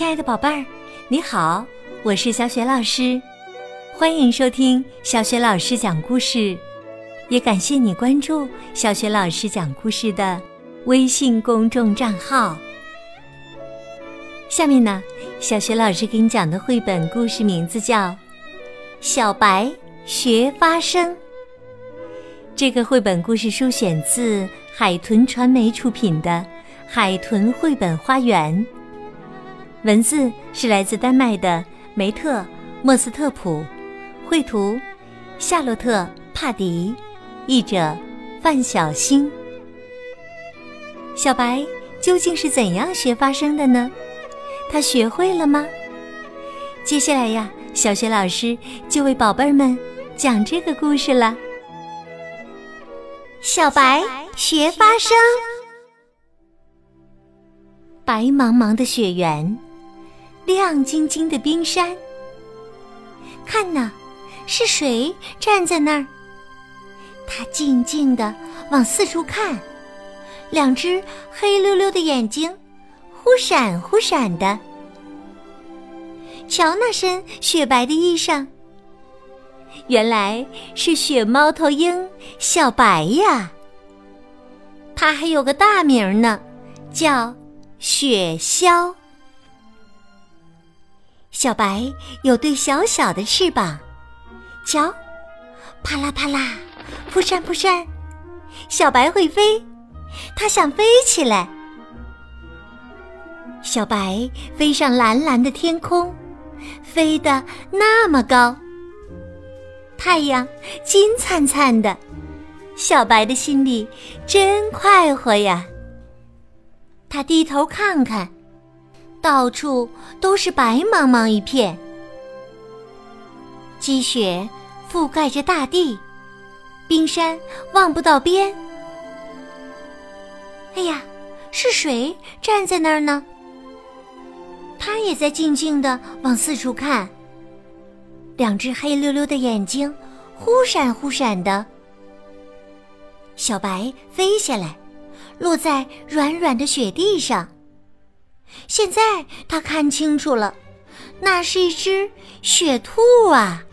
亲爱的宝贝儿，你好，我是小雪老师，欢迎收听小雪老师讲故事，也感谢你关注小雪老师讲故事的微信公众账号。下面呢，小雪老师给你讲的绘本故事名字叫《小白学发声》。这个绘本故事书选自海豚传媒出品的《海豚绘本花园》。文字是来自丹麦的梅特·莫斯特普，绘图夏洛特·帕迪，译者范小星。小白究竟是怎样学发声的呢？他学会了吗？接下来呀，小学老师就为宝贝儿们讲这个故事了。小白学发声，白茫茫的雪原。亮晶晶的冰山，看呐，是谁站在那儿？他静静地往四处看，两只黑溜溜的眼睛忽闪忽闪的。瞧那身雪白的衣裳，原来是雪猫头鹰小白呀。它还有个大名呢，叫雪鸮。小白有对小小的翅膀，瞧，啪啦啪啦，扑扇扑扇，小白会飞，它想飞起来。小白飞上蓝蓝的天空，飞得那么高，太阳金灿灿的，小白的心里真快活呀。他低头看看。到处都是白茫茫一片，积雪覆盖着大地，冰山望不到边。哎呀，是谁站在那儿呢？他也在静静的往四处看，两只黑溜溜的眼睛忽闪忽闪的。小白飞下来，落在软软的雪地上。现在他看清楚了，那是一只雪兔啊！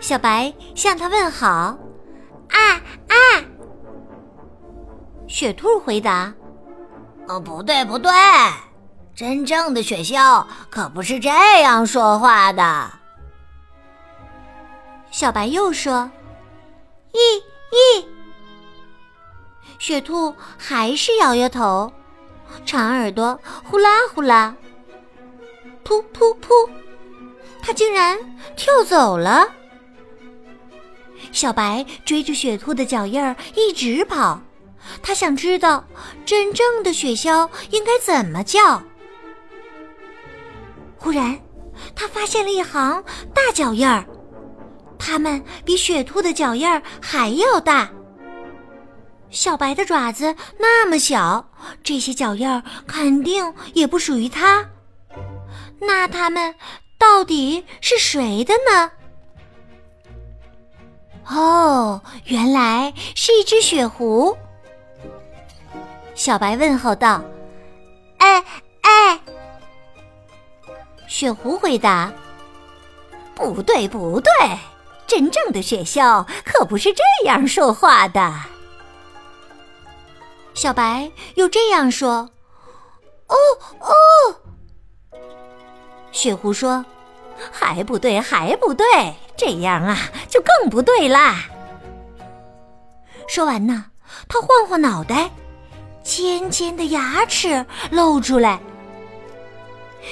小白向他问好：“啊啊！”雪兔回答：“哦，不对不对，真正的雪鸮可不是这样说话的。”小白又说：“咦咦！”雪兔还是摇摇头。长耳朵呼啦呼啦，噗噗噗，它竟然跳走了。小白追着雪兔的脚印儿一直跑，他想知道真正的雪鸮应该怎么叫。忽然，他发现了一行大脚印儿，它们比雪兔的脚印儿还要大。小白的爪子那么小，这些脚印儿肯定也不属于它。那它们到底是谁的呢？哦，原来是一只雪狐。小白问候道：“哎哎！”雪狐回答：“不对不对，真正的雪鸮可不是这样说话的。”小白又这样说：“哦哦。”雪狐说：“还不对，还不对，这样啊，就更不对啦。”说完呢，他晃晃脑袋，尖尖的牙齿露出来。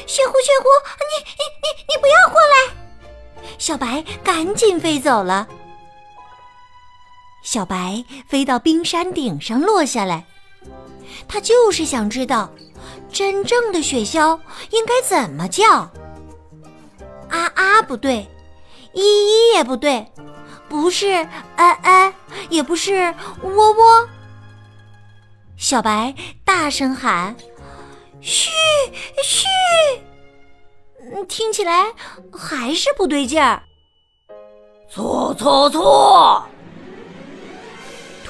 雪狐，雪狐，你你你你不要过来！小白赶紧飞走了。小白飞到冰山顶上落下来。他就是想知道，真正的雪鸮应该怎么叫。啊啊，不对，依依也不对，不是哎哎，也不是喔喔。小白大声喊：“嘘嘘！”听起来还是不对劲儿。错错错！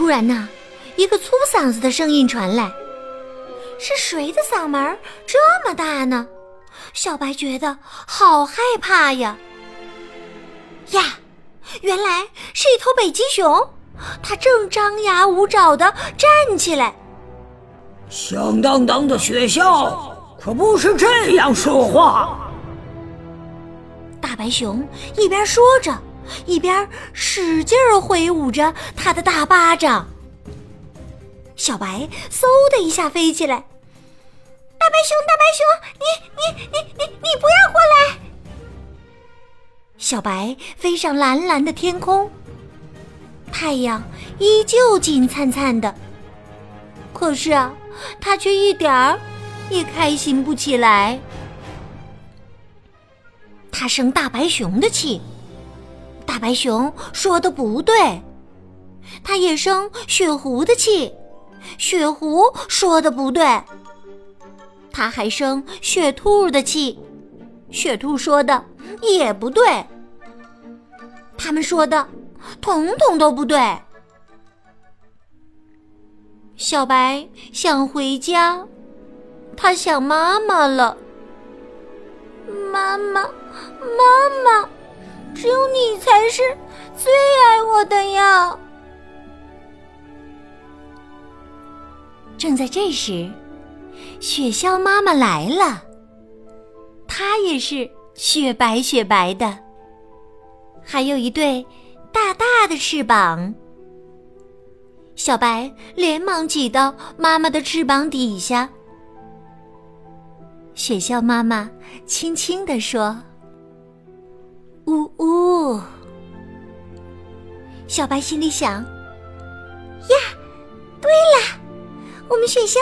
突然呢。一个粗嗓子的声音传来，是谁的嗓门这么大呢？小白觉得好害怕呀！呀，原来是一头北极熊，它正张牙舞爪的站起来。响当当的学校可不是这样说话。大白熊一边说着，一边使劲挥舞着他的大巴掌。小白嗖的一下飞起来，大白熊，大白熊，你你你你你不要过来！小白飞上蓝蓝的天空，太阳依旧金灿灿的，可是啊，他却一点儿也开心不起来。他生大白熊的气，大白熊说的不对；他也生雪狐的气，雪狐说的不对；他还生雪兔的气，雪兔说的也不对。他们说的统统都不对。小白想回家，他想妈妈了。妈妈，妈妈，只有你才是最爱我的呀！正在这时，雪橇妈妈来了，她也是雪白雪白的，还有一对大大的翅膀。小白连忙挤到妈妈的翅膀底下。雪橇妈妈轻轻地说：“呜呜。”小白心里想：“呀，对了，我们雪橇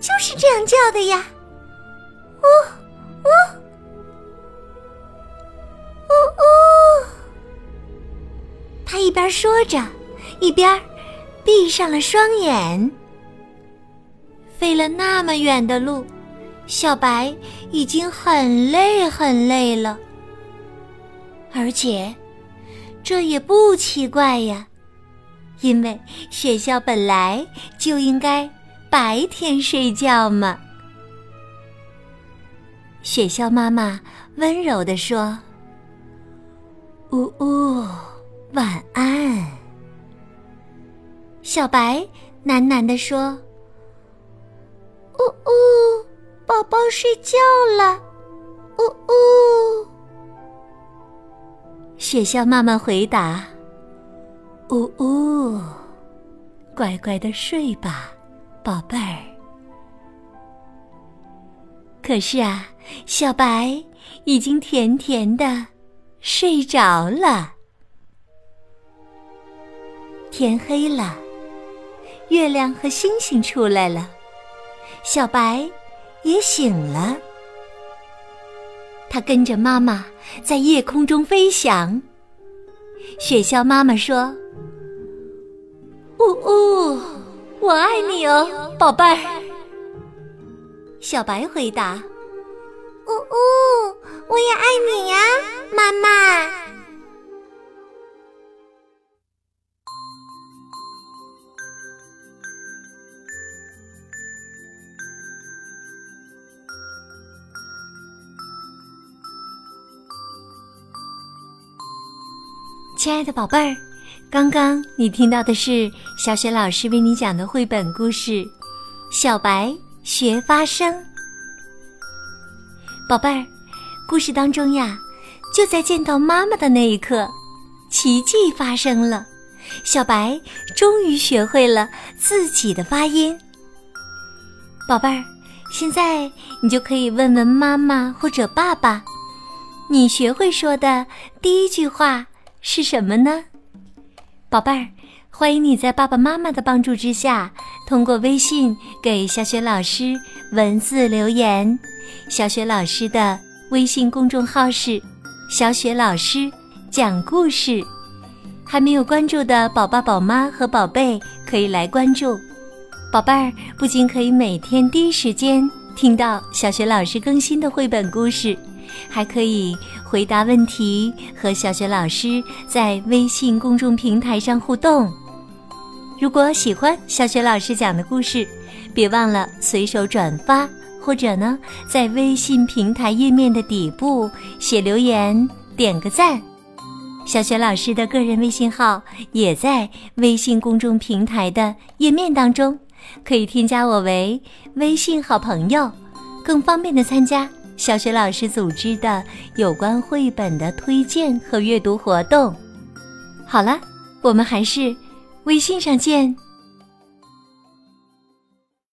就是这样叫的呀！”呜呜呜呜。他一边说着，一边闭上了双眼。飞了那么远的路。小白已经很累很累了，而且这也不奇怪呀，因为雪橇本来就应该白天睡觉嘛。雪橇妈妈温柔地说：“呜呜，晚安。”小白喃喃地说：“呜呜。”宝宝睡觉了，呜呜。雪橇妈妈回答：“呜呜，乖乖的睡吧，宝贝儿。”可是啊，小白已经甜甜的睡着了。天黑了，月亮和星星出来了，小白。也醒了，它跟着妈妈在夜空中飞翔。雪橇妈妈说：“呜呜，我爱你哦，宝贝儿。”小白回答：“呜呜，我也爱你呀，妈妈。”亲爱的宝贝儿，刚刚你听到的是小雪老师为你讲的绘本故事《小白学发声》。宝贝儿，故事当中呀，就在见到妈妈的那一刻，奇迹发生了，小白终于学会了自己的发音。宝贝儿，现在你就可以问问妈妈或者爸爸，你学会说的第一句话。是什么呢，宝贝儿？欢迎你在爸爸妈妈的帮助之下，通过微信给小雪老师文字留言。小雪老师的微信公众号是“小雪老师讲故事”，还没有关注的宝爸、宝妈和宝贝可以来关注。宝贝儿不仅可以每天第一时间听到小雪老师更新的绘本故事。还可以回答问题，和小雪老师在微信公众平台上互动。如果喜欢小雪老师讲的故事，别忘了随手转发，或者呢，在微信平台页面的底部写留言，点个赞。小雪老师的个人微信号也在微信公众平台的页面当中，可以添加我为微信好朋友，更方便的参加小学老师组织的有关绘本的推荐和阅读活动。好了，我们还是微信上见。